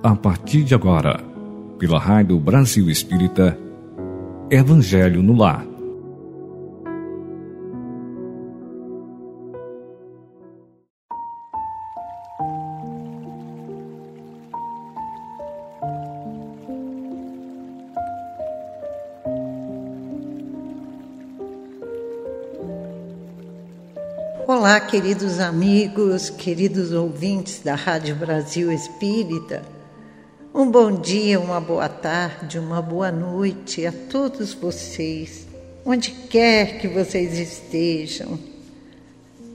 A partir de agora, pela Rádio Brasil Espírita, Evangelho no Lar. Olá, queridos amigos, queridos ouvintes da Rádio Brasil Espírita. Um bom dia, uma boa tarde, uma boa noite a todos vocês, onde quer que vocês estejam.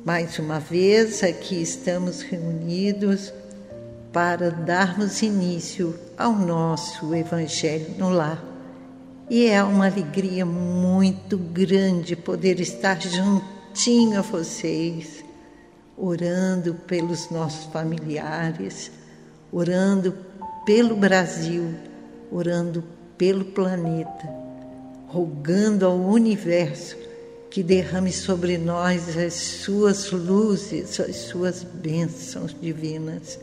Mais uma vez aqui estamos reunidos para darmos início ao nosso Evangelho no Lar. E é uma alegria muito grande poder estar juntinho a vocês, orando pelos nossos familiares, orando pelo Brasil, orando pelo planeta, rogando ao universo que derrame sobre nós as suas luzes, as suas bênçãos divinas.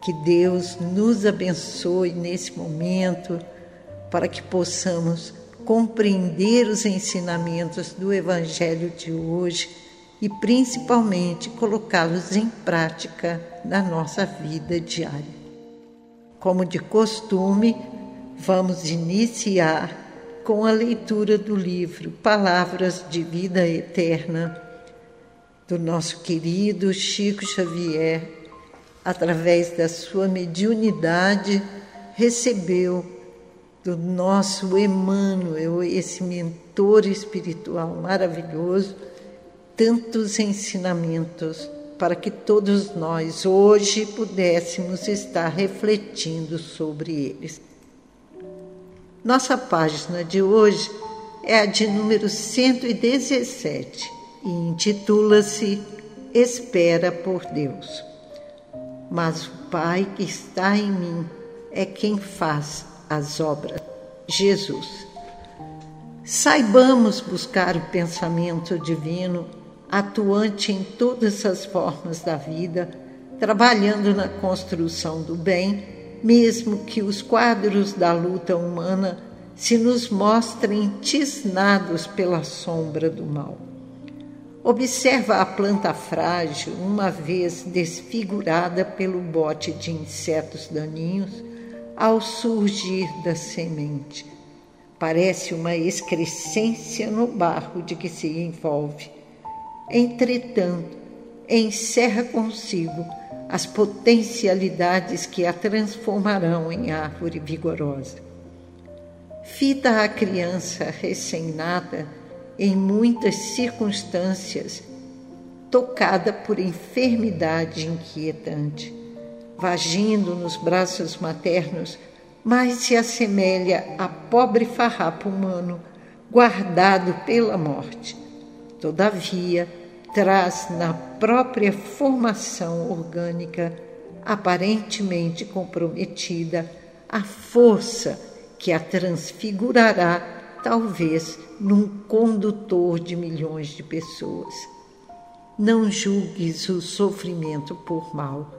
Que Deus nos abençoe nesse momento para que possamos compreender os ensinamentos do Evangelho de hoje e principalmente colocá-los em prática na nossa vida diária. Como de costume, vamos iniciar com a leitura do livro Palavras de Vida Eterna, do nosso querido Chico Xavier, através da sua mediunidade, recebeu do nosso Emmanuel, esse mentor espiritual maravilhoso, tantos ensinamentos para que todos nós hoje pudéssemos estar refletindo sobre eles. Nossa página de hoje é a de número 117 e intitula-se Espera por Deus. Mas o Pai que está em mim é quem faz as obras. Jesus. Saibamos buscar o pensamento divino atuante em todas as formas da vida, trabalhando na construção do bem, mesmo que os quadros da luta humana se nos mostrem tisnados pela sombra do mal. Observa a planta frágil, uma vez desfigurada pelo bote de insetos daninhos, ao surgir da semente. Parece uma excrescência no barro de que se envolve entretanto, encerra consigo as potencialidades que a transformarão em árvore vigorosa. Fita a criança recém-nada em muitas circunstâncias, tocada por enfermidade inquietante, vagindo nos braços maternos, mas se assemelha a pobre farrapo humano guardado pela morte. Todavia, traz na própria formação orgânica, aparentemente comprometida, a força que a transfigurará, talvez, num condutor de milhões de pessoas. Não julgues o sofrimento por mal.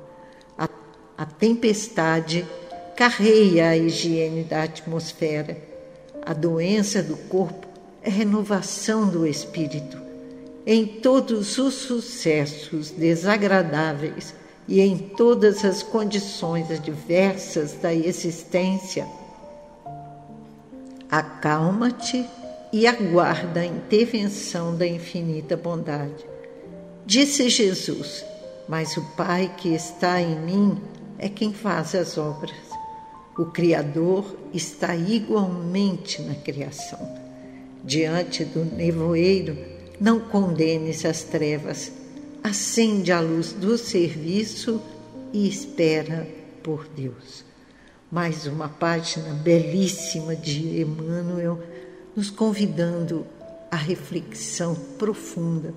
A, a tempestade carreia a higiene da atmosfera. A doença do corpo é renovação do espírito em todos os sucessos desagradáveis e em todas as condições adversas da existência, acalma-te e aguarda a intervenção da infinita bondade. Disse Jesus: Mas o Pai que está em mim é quem faz as obras. O Criador está igualmente na criação. Diante do nevoeiro, não condenes as trevas, acende a luz do serviço e espera por Deus. Mais uma página belíssima de Emmanuel, nos convidando à reflexão profunda,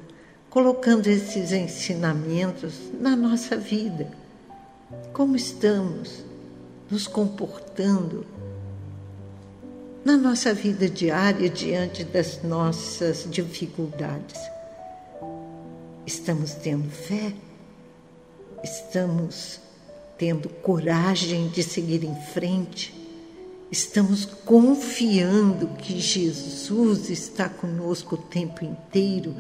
colocando esses ensinamentos na nossa vida. Como estamos nos comportando na nossa vida diária diante das nossas dificuldades. Estamos tendo fé? Estamos tendo coragem de seguir em frente, estamos confiando que Jesus está conosco o tempo inteiro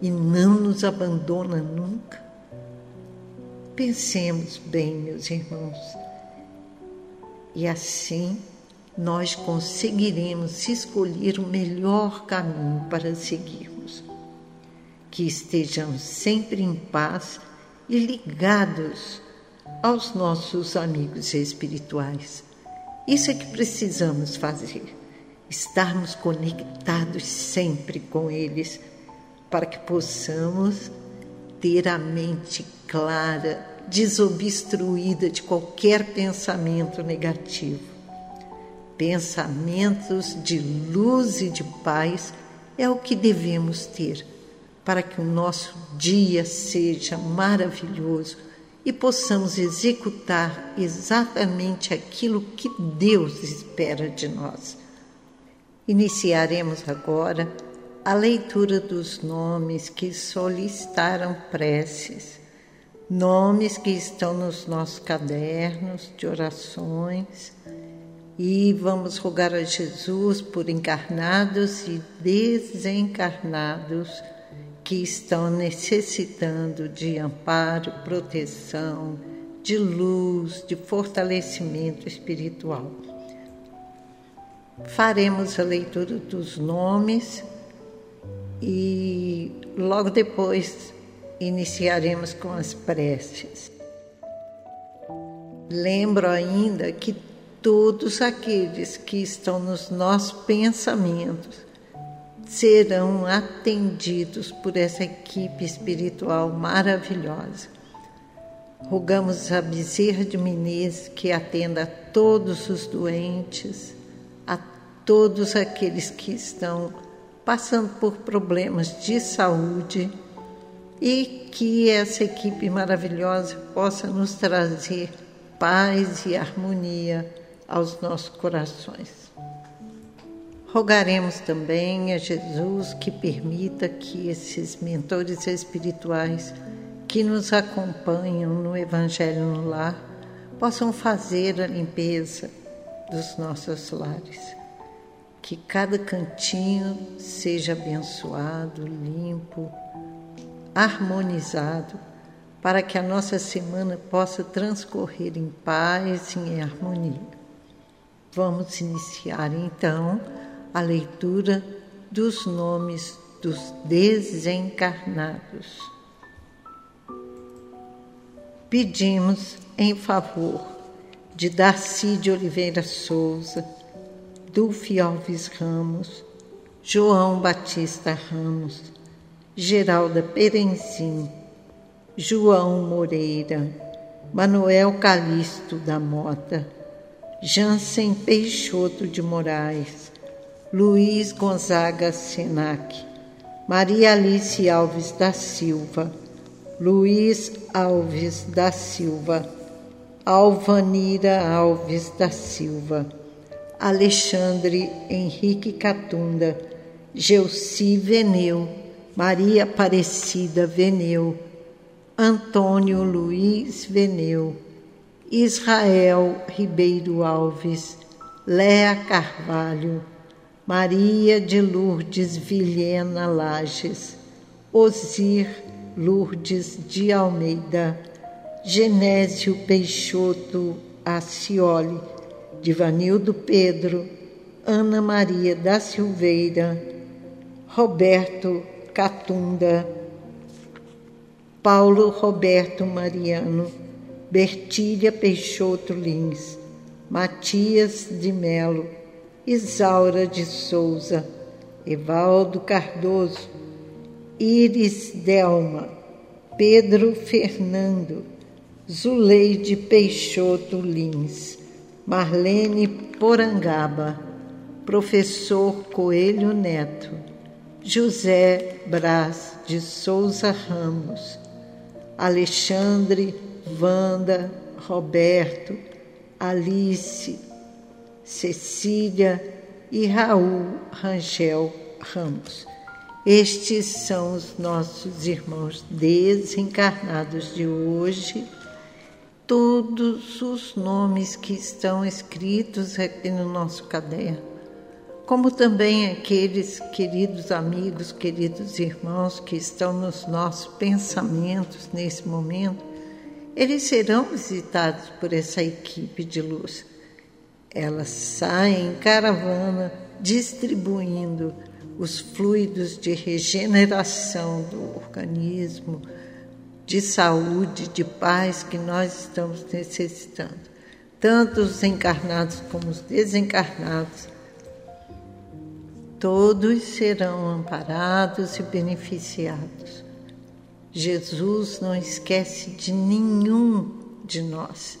e não nos abandona nunca? Pensemos bem, meus irmãos, e assim nós conseguiremos escolher o melhor caminho para seguirmos. Que estejamos sempre em paz e ligados aos nossos amigos espirituais. Isso é que precisamos fazer, estarmos conectados sempre com eles, para que possamos ter a mente clara, desobstruída de qualquer pensamento negativo. Pensamentos de luz e de paz é o que devemos ter para que o nosso dia seja maravilhoso e possamos executar exatamente aquilo que Deus espera de nós. Iniciaremos agora a leitura dos nomes que solicitaram preces, nomes que estão nos nossos cadernos de orações, e vamos rogar a Jesus por encarnados e desencarnados que estão necessitando de amparo, proteção, de luz, de fortalecimento espiritual. Faremos a leitura dos nomes e logo depois iniciaremos com as preces. Lembro ainda que todos aqueles que estão nos nossos pensamentos serão atendidos por essa equipe espiritual maravilhosa. Rogamos a Bezerra de Menezes que atenda a todos os doentes, a todos aqueles que estão passando por problemas de saúde e que essa equipe maravilhosa possa nos trazer paz e harmonia aos nossos corações. Rogaremos também a Jesus que permita que esses mentores espirituais que nos acompanham no Evangelho no Lar possam fazer a limpeza dos nossos lares. Que cada cantinho seja abençoado, limpo, harmonizado, para que a nossa semana possa transcorrer em paz e em harmonia. Vamos iniciar então a leitura dos nomes dos desencarnados. Pedimos em favor de Darcy de Oliveira Souza, Dulce Alves Ramos, João Batista Ramos, Geralda Perenzim, João Moreira, Manuel Calixto da Mota, Jansen Peixoto de Moraes, Luiz Gonzaga Senac, Maria Alice Alves da Silva, Luiz Alves da Silva, Alvanira Alves da Silva, Alexandre Henrique Catunda, Gelci Veneu, Maria Aparecida Veneu, Antônio Luiz Veneu, Israel Ribeiro Alves, Léa Carvalho, Maria de Lourdes Vilhena Lages, Osir Lourdes de Almeida, Genésio Peixoto Acioli, Divanildo Pedro, Ana Maria da Silveira, Roberto Catunda, Paulo Roberto Mariano, Bertília Peixoto Lins, Matias de Melo, Isaura de Souza, Evaldo Cardoso, Iris Delma, Pedro Fernando, Zuleide Peixoto Lins, Marlene Porangaba, Professor Coelho Neto, José Braz de Souza Ramos, Alexandre, Wanda, Roberto, Alice, Cecília e Raul Rangel Ramos. Estes são os nossos irmãos desencarnados de hoje. todos os nomes que estão escritos aqui no nosso caderno, como também aqueles queridos amigos, queridos irmãos que estão nos nossos pensamentos nesse momento, eles serão visitados por essa equipe de luz. Elas saem em caravana distribuindo os fluidos de regeneração do organismo, de saúde, de paz que nós estamos necessitando. Tanto os encarnados como os desencarnados, todos serão amparados e beneficiados. Jesus não esquece de nenhum de nós,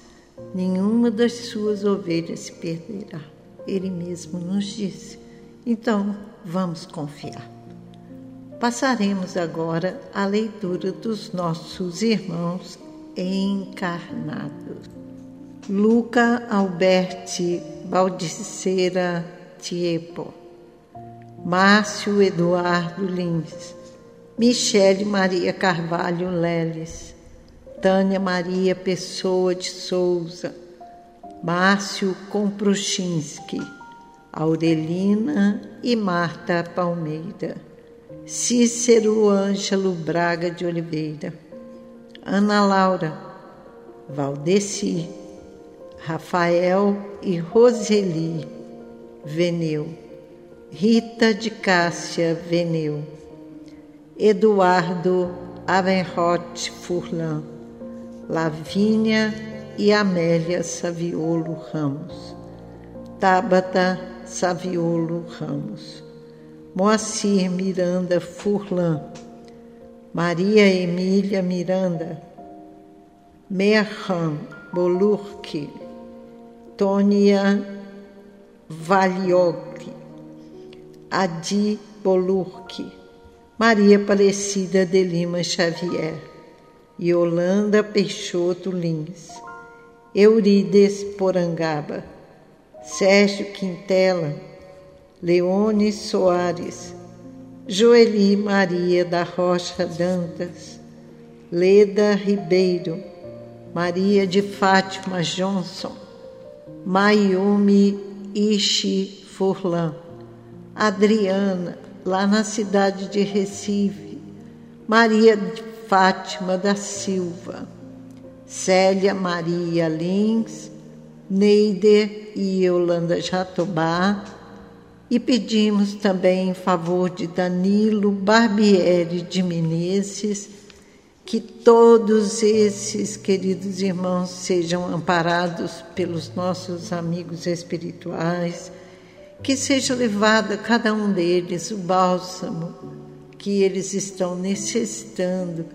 nenhuma das suas ovelhas se perderá. Ele mesmo nos disse. Então, vamos confiar. Passaremos agora à leitura dos nossos irmãos encarnados. Luca Alberti Baldiceira Tiepo, Márcio Eduardo Lins, Michele Maria Carvalho Leles, Tânia Maria Pessoa de Souza, Márcio Kompruchinski, Aurelina e Marta Palmeira. Cícero Ângelo Braga de Oliveira, Ana Laura, Valdeci, Rafael e Roseli Veneu, Rita de Cássia Veneu, Eduardo Avenrot Furlan, Lavínia e Amélia Saviolo Ramos, Tabata Saviolo Ramos. Moacir Miranda Furlan, Maria Emília Miranda, Merhan Bolurki, Tônia Valiogli, Adi Bolurki, Maria Aparecida de Lima Xavier, Yolanda Peixoto Lins, Eurides Porangaba, Sérgio Quintela, Leone Soares, Joeli Maria da Rocha Dantas, Leda Ribeiro, Maria de Fátima Johnson, Mayumi Ishi Furlan, Adriana, lá na cidade de Recife, Maria de Fátima da Silva, Célia Maria Lins, Neider e Yolanda Jatobá, e pedimos também em favor de Danilo Barbieri de Menezes que todos esses queridos irmãos sejam amparados pelos nossos amigos espirituais, que seja levado a cada um deles o bálsamo que eles estão necessitando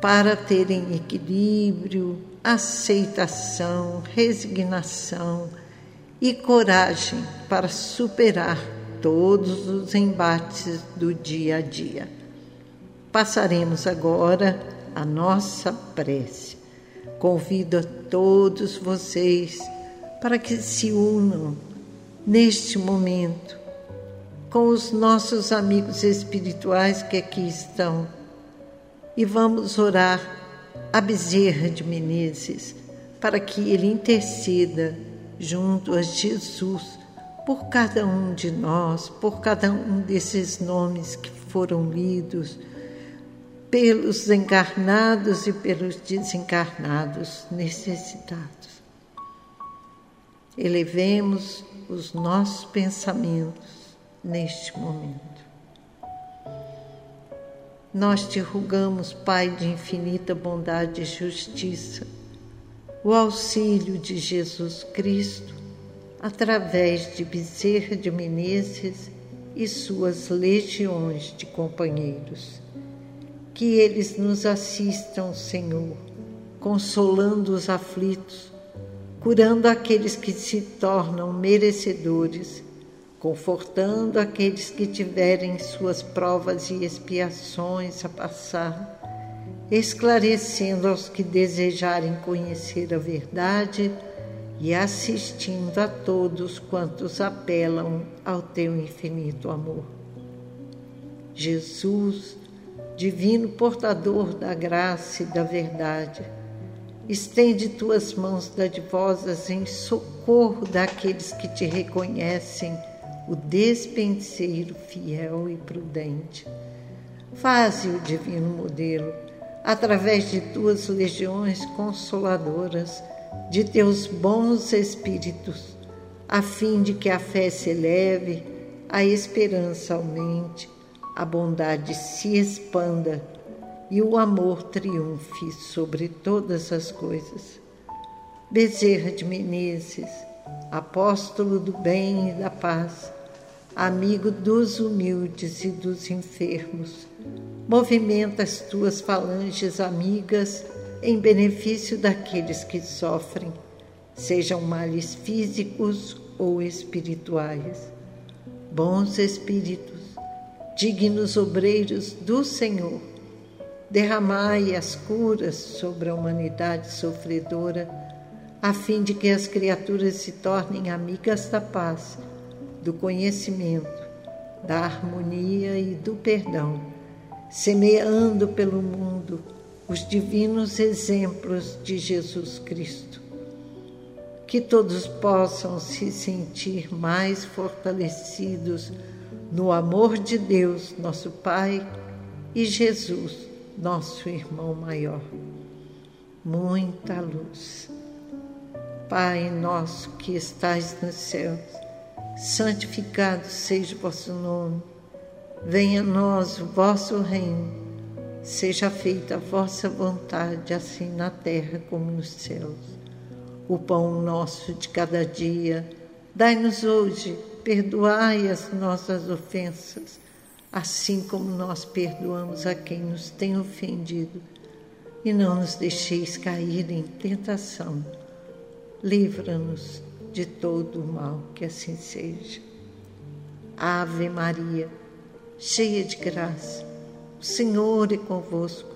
para terem equilíbrio, aceitação, resignação e coragem para superar todos os embates do dia a dia. Passaremos agora a nossa prece. Convido a todos vocês para que se unam neste momento com os nossos amigos espirituais que aqui estão e vamos orar a Bezerra de Menezes para que ele interceda junto a Jesus por cada um de nós, por cada um desses nomes que foram lidos, pelos encarnados e pelos desencarnados necessitados. Elevemos os nossos pensamentos neste momento. Nós te rogamos, Pai de infinita bondade e justiça, o auxílio de Jesus Cristo através de Bezerra de Menezes e suas legiões de companheiros. Que eles nos assistam, Senhor, consolando os aflitos, curando aqueles que se tornam merecedores, confortando aqueles que tiverem suas provas e expiações a passar esclarecendo aos que desejarem conhecer a verdade e assistindo a todos quantos apelam ao teu infinito amor. Jesus, divino portador da graça e da verdade, Estende tuas mãos dadivosas em socorro daqueles que te reconhecem, o despenseiro fiel e prudente. Faze o divino modelo, através de tuas legiões consoladoras, de teus bons espíritos, a fim de que a fé se eleve, a esperança aumente, a bondade se expanda e o amor triunfe sobre todas as coisas. Bezerra de Menezes, apóstolo do bem e da paz, amigo dos humildes e dos enfermos, movimenta as tuas falanges amigas em benefício daqueles que sofrem, sejam males físicos ou espirituais. Bons espíritos, dignos obreiros do Senhor, derramai as curas sobre a humanidade sofredora, a fim de que as criaturas se tornem amigas da paz, do conhecimento, da harmonia e do perdão, semeando pelo mundo os divinos exemplos de Jesus Cristo. Que todos possam se sentir mais fortalecidos no amor de Deus, nosso Pai, e Jesus, nosso irmão maior. Muita luz. Pai nosso que estais nos céus, santificado seja o vosso nome. Venha a nós o vosso reino. Seja feita a vossa vontade, assim na terra como nos céus. O pão nosso de cada dia, dai-nos hoje, perdoai as nossas ofensas assim como nós perdoamos a quem nos tem ofendido, e não nos deixeis cair em tentação. Livra-nos de todo o mal, que assim seja. Ave Maria, cheia de graça, o Senhor é convosco.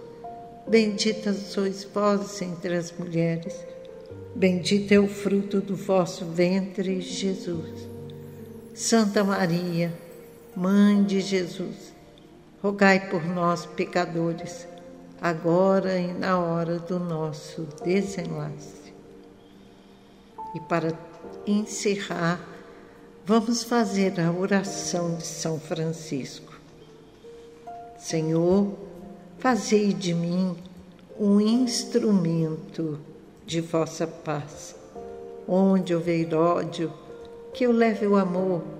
Bendita sois vós entre as mulheres, bendito é o fruto do vosso ventre, Jesus. Santa Maria, Mãe de Jesus, rogai por nós, pecadores, agora e na hora do nosso desenlace. E para encerrar, vamos fazer a oração de São Francisco. Senhor, fazei de mim um instrumento de vossa paz. Onde houver ódio, que eu leve o amor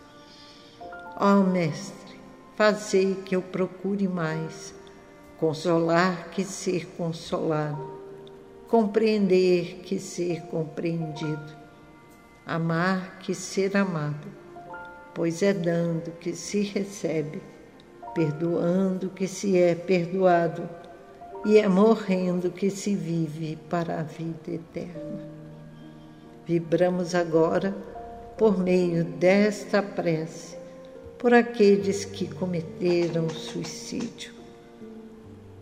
Ó oh, Mestre, fazei que eu procure mais consolar que ser consolado, compreender que ser compreendido, amar que ser amado, pois é dando que se recebe, perdoando que se é perdoado, e é morrendo que se vive para a vida eterna. Vibramos agora por meio desta prece por aqueles que cometeram suicídio.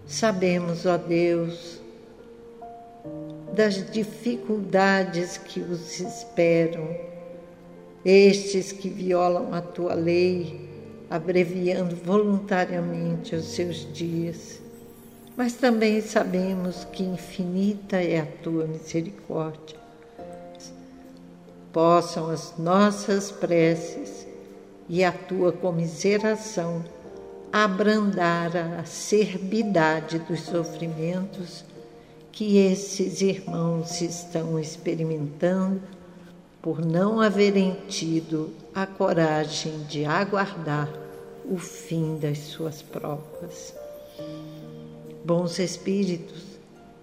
Sabemos, ó Deus, das dificuldades que os esperam, estes que violam a tua lei, abreviando voluntariamente os seus dias. Mas também sabemos que infinita é a tua misericórdia. Possam as nossas preces e a tua comiseração abrandar a acerbidade dos sofrimentos que esses irmãos estão experimentando por não haverem tido a coragem de aguardar o fim das suas provas. Bons espíritos,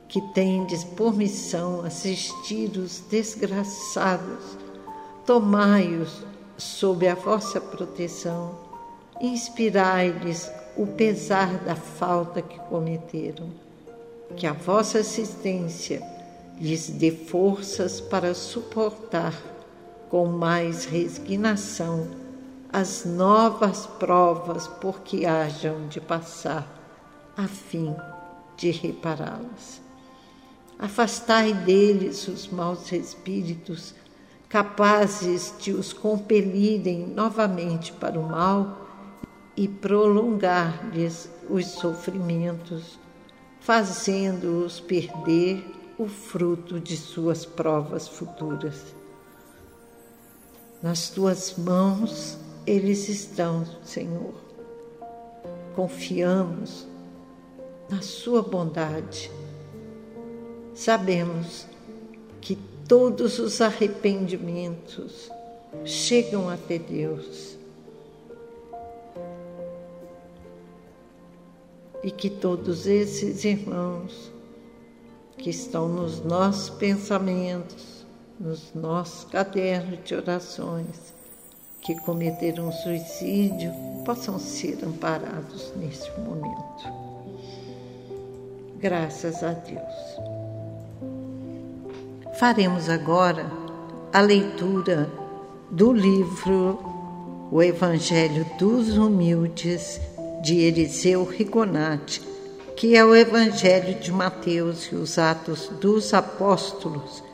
que tendes por missão assistir os desgraçados, tomai-os sob a vossa proteção, inspirai-lhes o pesar da falta que cometeram. Que a vossa assistência lhes dê forças para suportar com mais resignação as novas provas por que hajam de passar, a fim de repará-las. Afastai deles os maus espíritos, capazes de os compelirem novamente para o mal e prolongar-lhes os sofrimentos, fazendo-os perder o fruto de suas provas futuras. Nas tuas mãos eles estão, Senhor. Confiamos na Sua bondade. Sabemos que todos os arrependimentos chegam até Deus e que todos esses irmãos que estão nos nossos pensamentos, nos nossos cadernos de orações, que cometeram suicídio, possam ser amparados neste momento. Graças a Deus. Faremos agora a leitura do livro O Evangelho dos Humildes de Eliseu Rigonati, que é o Evangelho de Mateus e os Atos dos Apóstolos,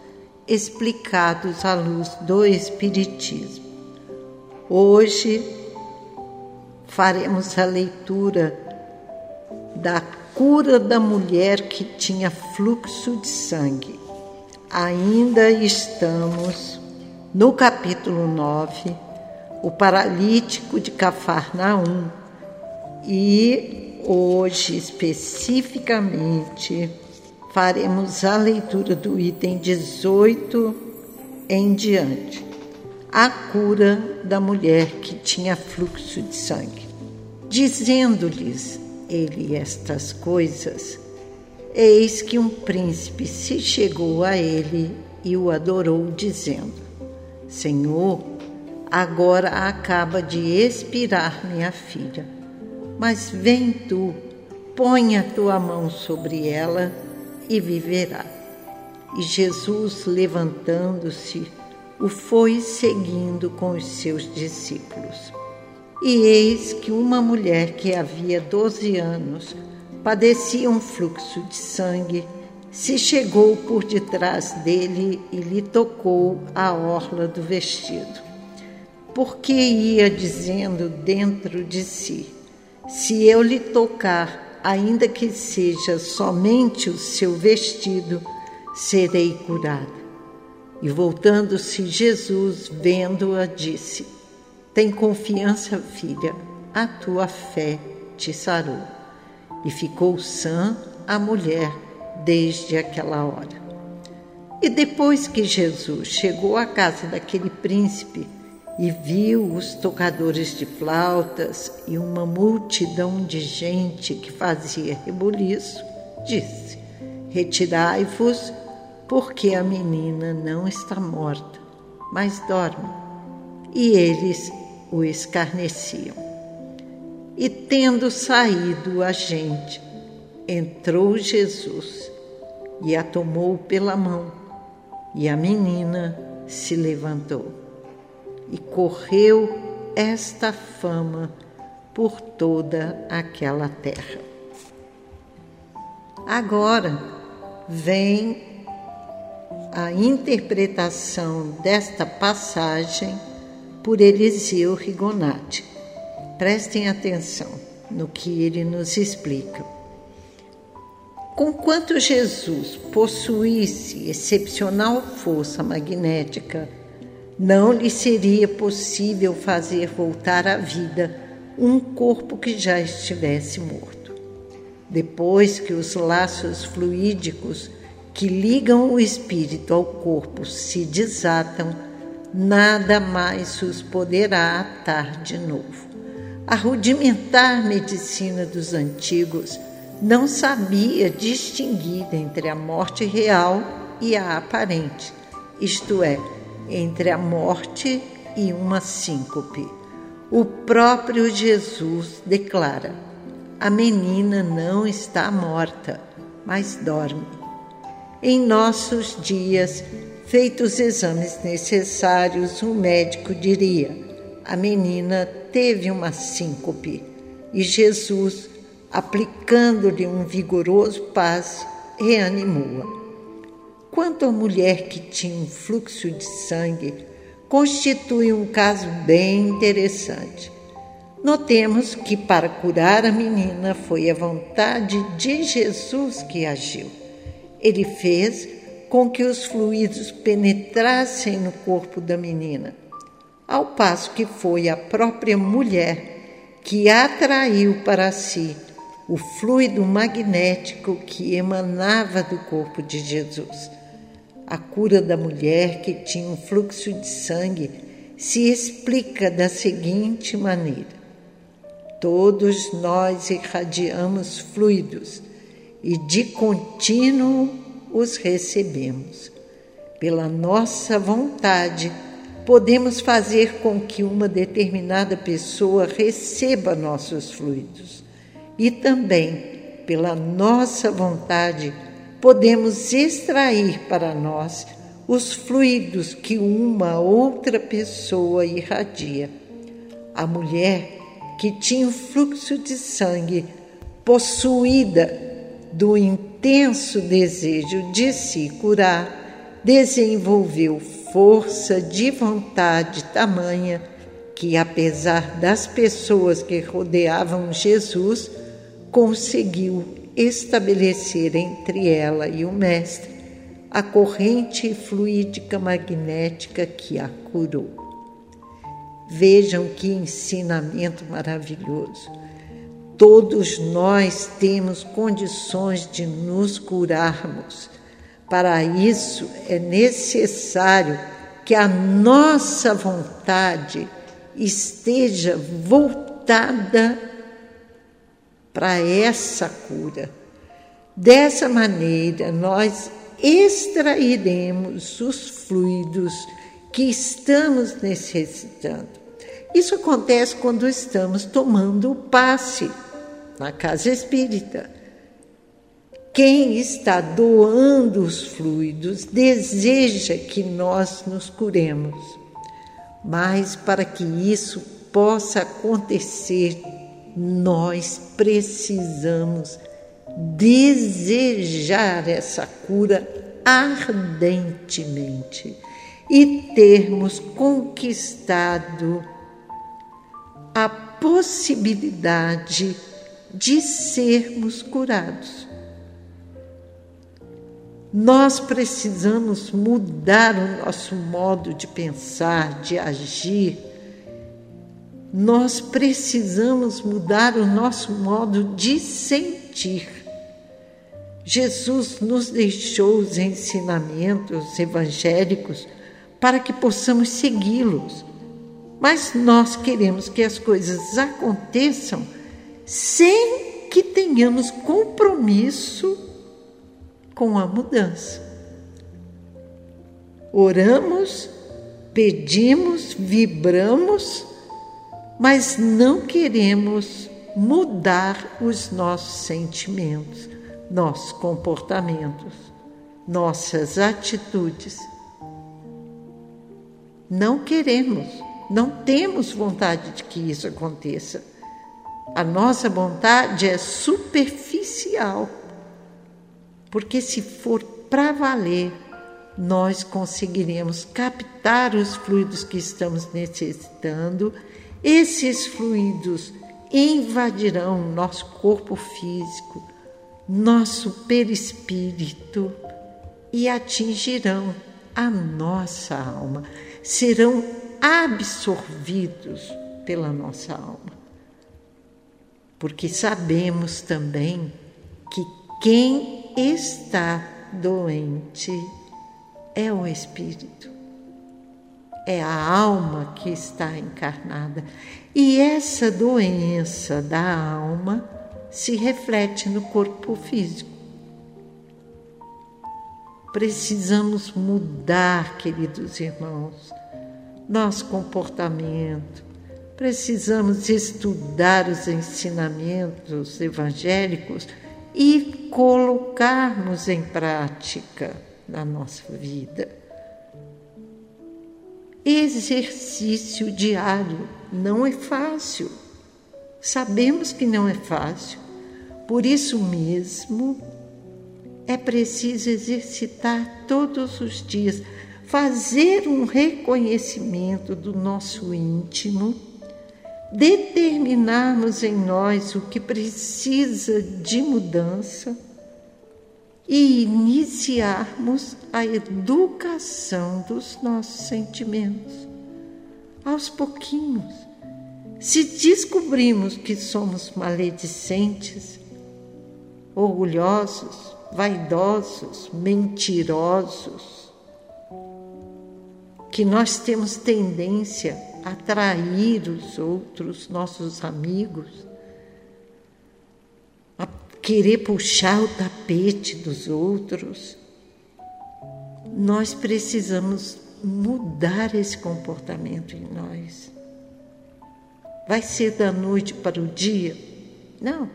explicados à luz do Espiritismo. Hoje faremos a leitura da cura da mulher que tinha fluxo de sangue. Ainda estamos no capítulo 9, o paralítico de Cafarnaum e hoje especificamente faremos a leitura do item 18 em diante. A cura da mulher que tinha fluxo de sangue. Dizendo-lhes ele estas coisas, eis que um príncipe se chegou a ele e o adorou, dizendo: Senhor, agora acaba de expirar minha filha mas vem tu, põe a tua mão sobre ela e viverá. E Jesus, levantando-se, o foi seguindo com os seus discípulos. E eis que uma mulher que havia doze anos padecia um fluxo de sangue, se chegou por detrás dele e lhe tocou a orla do vestido. Porque ia dizendo dentro de si: se eu lhe tocar, ainda que seja somente o seu vestido, serei curada. E voltando-se Jesus, vendo-a, disse: Tem confiança, filha, a tua fé te sarou. E ficou sã a mulher desde aquela hora. E depois que Jesus chegou à casa daquele príncipe, e viu os tocadores de flautas e uma multidão de gente que fazia rebuliço, disse: Retirai-vos, porque a menina não está morta, mas dorme. E eles o escarneciam. E tendo saído a gente, entrou Jesus e a tomou pela mão, e a menina se levantou e correu esta fama por toda aquela terra. Agora vem a interpretação desta passagem por Eliseu Rigonati. Prestem atenção no que ele nos explica. Conquanto Jesus possuísse excepcional força magnética não lhe seria possível fazer voltar à vida um corpo que já estivesse morto. Depois que os laços fluídicos que ligam o espírito ao corpo se desatam, nada mais os poderá atar de novo. A rudimentar medicina dos antigos não sabia distinguir entre a morte real e a aparente, isto é, entre a morte e uma síncope. O próprio Jesus declara: a menina não está morta, mas dorme. em nossos dias, feitos os exames necessários, o médico diria: a menina teve uma síncope e Jesus, aplicando-lhe um vigoroso passe, reanimou-a. Quanto à mulher que tinha um fluxo de sangue, constitui um caso bem interessante. Notemos que para curar a menina foi a vontade de Jesus que agiu. Ele fez com que os fluidos penetrassem no corpo da menina, ao passo que foi a própria mulher que atraiu para si o fluido magnético que emanava do corpo de Jesus. A cura da mulher que tinha um fluxo de sangue se explica da seguinte maneira: Todos nós irradiamos fluidos e de contínuo os recebemos. Pela nossa vontade, podemos fazer com que uma determinada pessoa receba nossos fluidos. E também, pela nossa vontade, podemos extrair para nós os fluidos que uma outra pessoa irradia. A mulher que tinha o fluxo de sangue, possuída do intenso desejo de se curar, desenvolveu força de vontade tamanha que, apesar das pessoas que rodeavam Jesus, conseguiu estabelecer entre ela e o Mestre a corrente fluídica magnética que a curou. Vejam que ensinamento maravilhoso. Todos nós temos condições de nos curarmos. Para isso é necessário que a nossa vontade esteja voltada para essa cura. Dessa maneira, nós extrairemos os fluidos que estamos necessitando. Isso acontece quando estamos tomando o passe na casa espírita. Quem está doando os fluidos deseja que nós nos curemos. Mas para que isso possa acontecer, nós precisamos desejar essa cura ardentemente e termos conquistado a possibilidade de sermos curados. Nós precisamos mudar o nosso modo de pensar, de agir. Nós precisamos mudar o nosso modo de sentir. Jesus nos deixou os ensinamentos evangélicos para que possamos segui-los mas nós queremos que as coisas aconteçam sem que tenhamos compromisso com a mudança. Oramos, pedimos, vibramos, mas não queremos mudar os nossos sentimentos, nossos comportamentos, nossas atitudes. Não queremos. Não temos vontade de que isso aconteça. A nossa vontade é superficial. Porque se for para valer, nós conseguiremos captar os fluidos que estamos necessitando. Esses fluidos invadirão nosso corpo físico, nosso perispírito e atingirão a nossa alma. Serão absorvidos pela nossa alma. Porque sabemos também que quem está doente é o espírito, é a alma que está encarnada. E essa doença da alma se reflete no corpo físico. Precisamos mudar, queridos irmãos nosso comportamento. Precisamos estudar os ensinamentos evangélicos e colocarmos em prática na nossa vida. Exercício diário não é fácil. Sabemos que não é fácil. Por isso mesmo, é preciso exercitar todos os dias, fazer um reconhecimento do nosso íntimo, determinarmos em nós o que precisa de mudança e iniciarmos a educação dos nossos sentimentos. Aos pouquinhos, se descobrimos que somos maledicentes, orgulhosos, vaidosos, mentirosos, que nós temos tendência a trair os outros, nossos amigos, a querer puxar o tapete dos outros. Nós precisamos mudar esse comportamento em nós. Vai ser da noite para o dia? Não,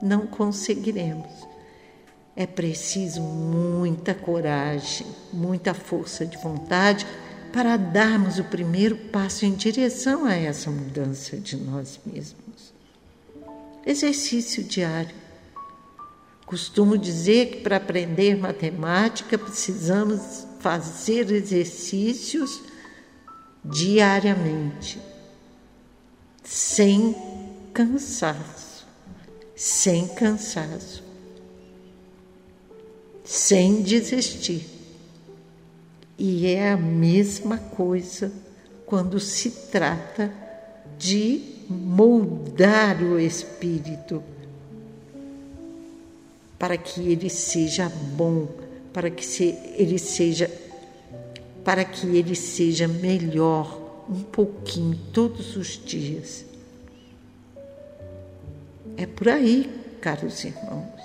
não conseguiremos. É preciso muita coragem, muita força de vontade para darmos o primeiro passo em direção a essa mudança de nós mesmos. Exercício diário. Costumo dizer que para aprender matemática precisamos fazer exercícios diariamente, sem cansaço, sem cansaço sem desistir. E é a mesma coisa quando se trata de moldar o espírito para que ele seja bom, para que ele seja para que ele seja melhor um pouquinho todos os dias. É por aí, caros irmãos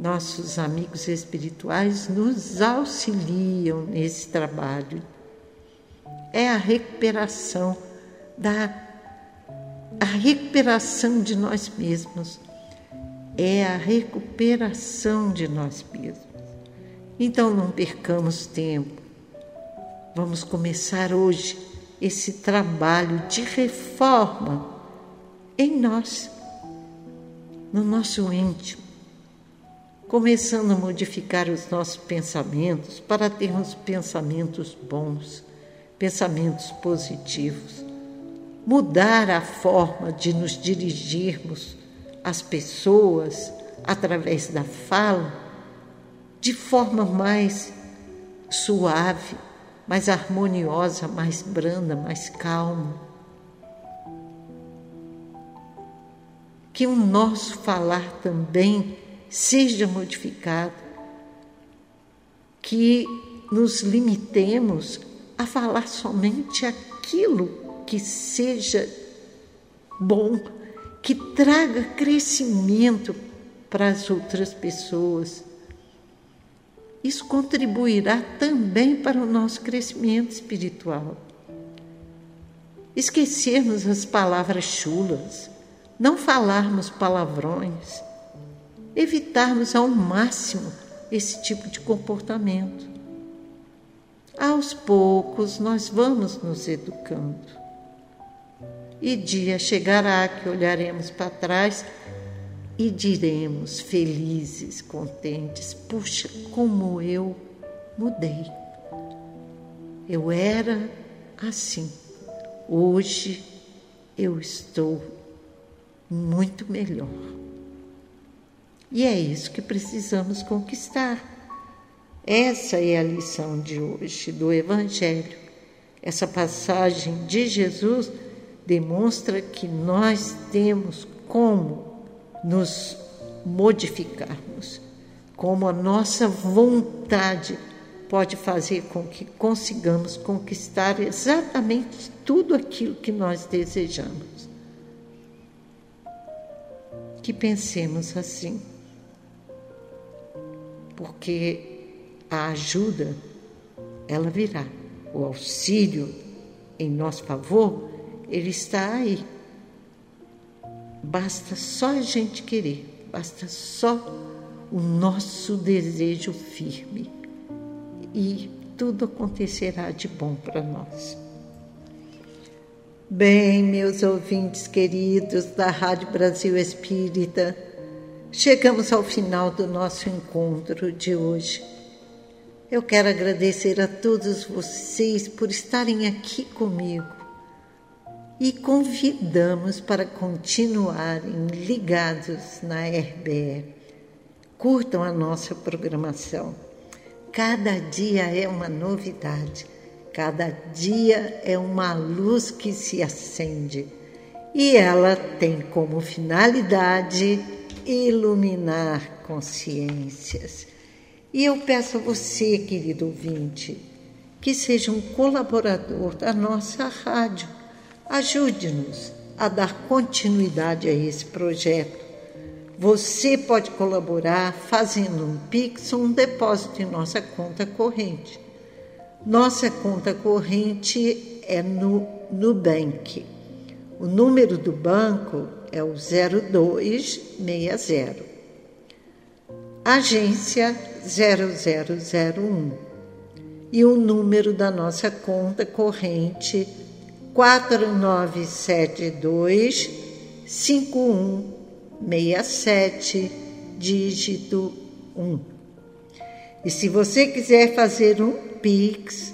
nossos amigos espirituais nos auxiliam nesse trabalho. É a recuperação da a recuperação de nós mesmos. É a recuperação de nós mesmos. Então não percamos tempo. Vamos começar hoje esse trabalho de reforma em nós, no nosso íntimo começando a modificar os nossos pensamentos para termos pensamentos bons, pensamentos positivos, mudar a forma de nos dirigirmos às pessoas através da fala de forma mais suave, mais harmoniosa, mais branda, mais calma. Que o nosso falar também seja modificado, que nos limitemos a falar somente aquilo que seja bom, que traga crescimento para as outras pessoas. Isso contribuirá também para o nosso crescimento espiritual. Esquecermos as palavras chulas, não falarmos palavrões, evitarmos ao máximo esse tipo de comportamento. Aos poucos nós vamos nos educando. E dia chegará que olharemos para trás e diremos felizes, contentes: puxa, como eu mudei. Eu era assim. Hoje eu estou muito melhor. E é isso que precisamos conquistar. Essa é a lição de hoje do Evangelho. Essa passagem de Jesus demonstra que nós temos como nos modificarmos, como a nossa vontade pode fazer com que consigamos conquistar exatamente tudo aquilo que nós desejamos. Que pensemos assim porque a ajuda ela virá, o auxílio em nosso favor, ele está aí. Basta só a gente querer, basta só o nosso desejo firme e tudo acontecerá de bom para nós. Bem, meus ouvintes queridos da Rádio Brasil Espírita, chegamos ao final do nosso encontro de hoje. Eu quero agradecer a todos vocês por estarem aqui comigo e convidamos para continuarem ligados na RBE. Curtam a nossa programação. Cada dia é uma novidade, cada dia é uma luz que se acende e ela tem como finalidade iluminar consciências. E eu peço a você, querido ouvinte, que seja um colaborador da nossa rádio. Ajude-nos a dar continuidade a esse projeto. Você pode colaborar fazendo um Pix ou um depósito em nossa conta corrente. Nossa conta corrente é no Nubank. O número do banco é o 0260. Agência 0001. E o número da nossa conta corrente 4972 5167 dígito 1. E se você quiser fazer um Pix,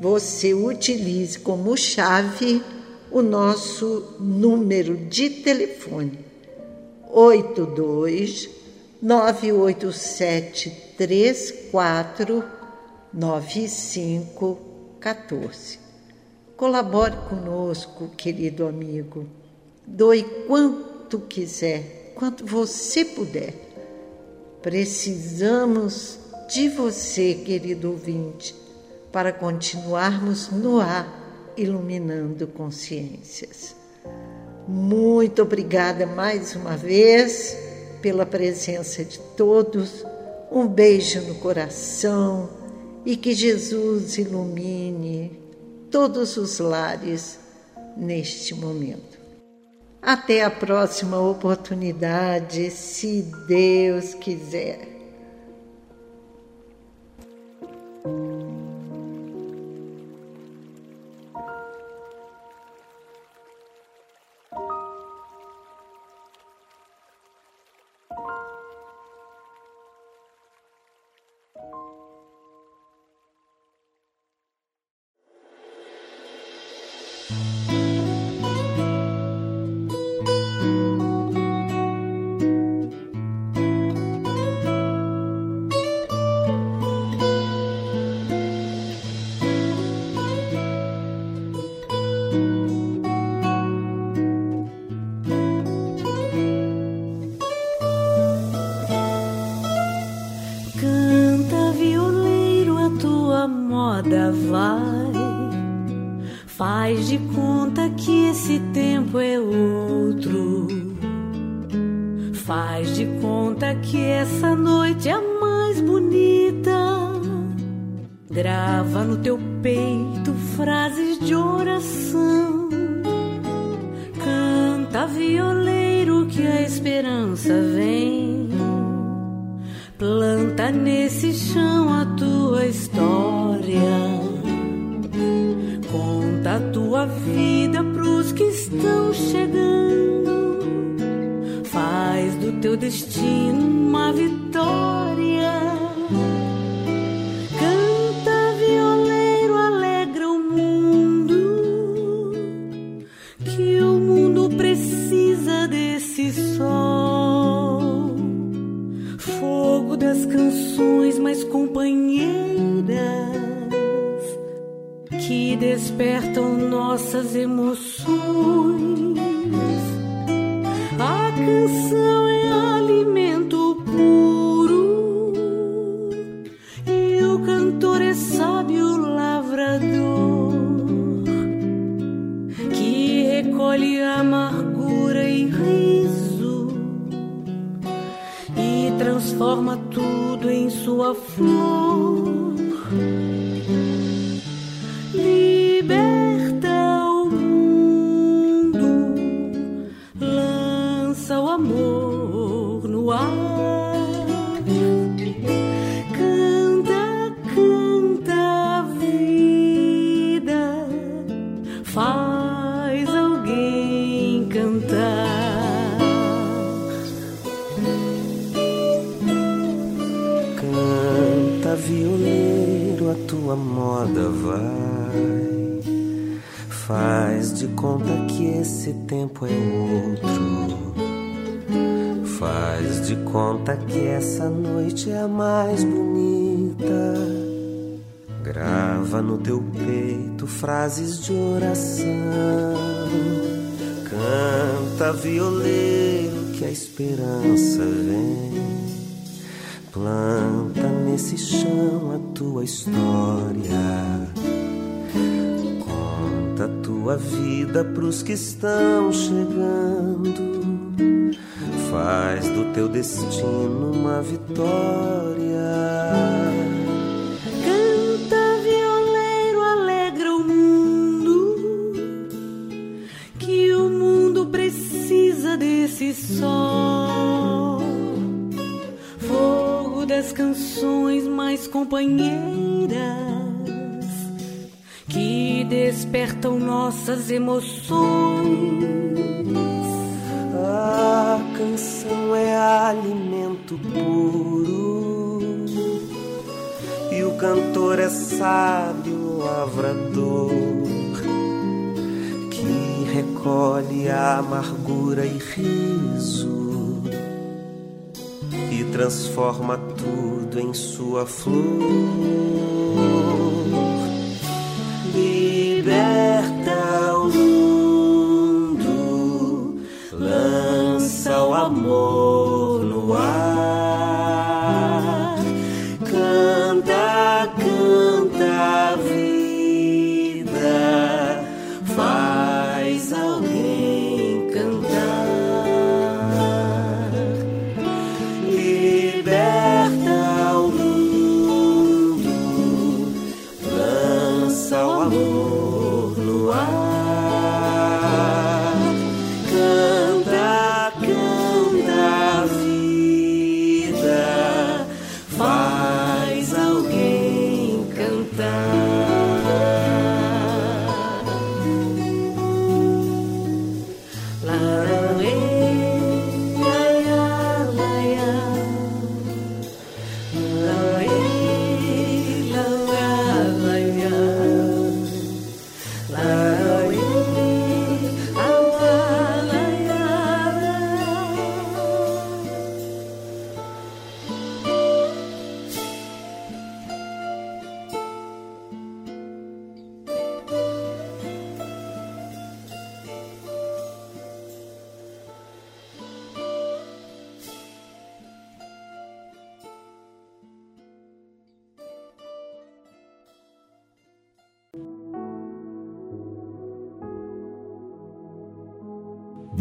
você utilize como chave o nosso número de telefone 82 987 34 9514. Colabore conosco, querido amigo. Doe quanto quiser, quanto você puder. Precisamos de você, querido ouvinte, para continuarmos no ar iluminando consciências. Muito obrigada mais uma vez pela presença de todos. Um beijo no coração e que Jesus ilumine todos os lares neste momento. Até a próxima oportunidade, se Deus quiser. Frases de oração. Canta, violeiro, que a esperança vem. Planta nesse chão a tua história. Conta a tua vida pros que estão chegando. Faz do teu destino uma vitória. Desse sol. Fogo das canções mais companheiras. Que despertam nossas emoções. A canção é alimento puro e o cantor é sábio lavrador recolhe a amargura e riso e transforma tudo em sua flor. Liberta o mundo, lança o amor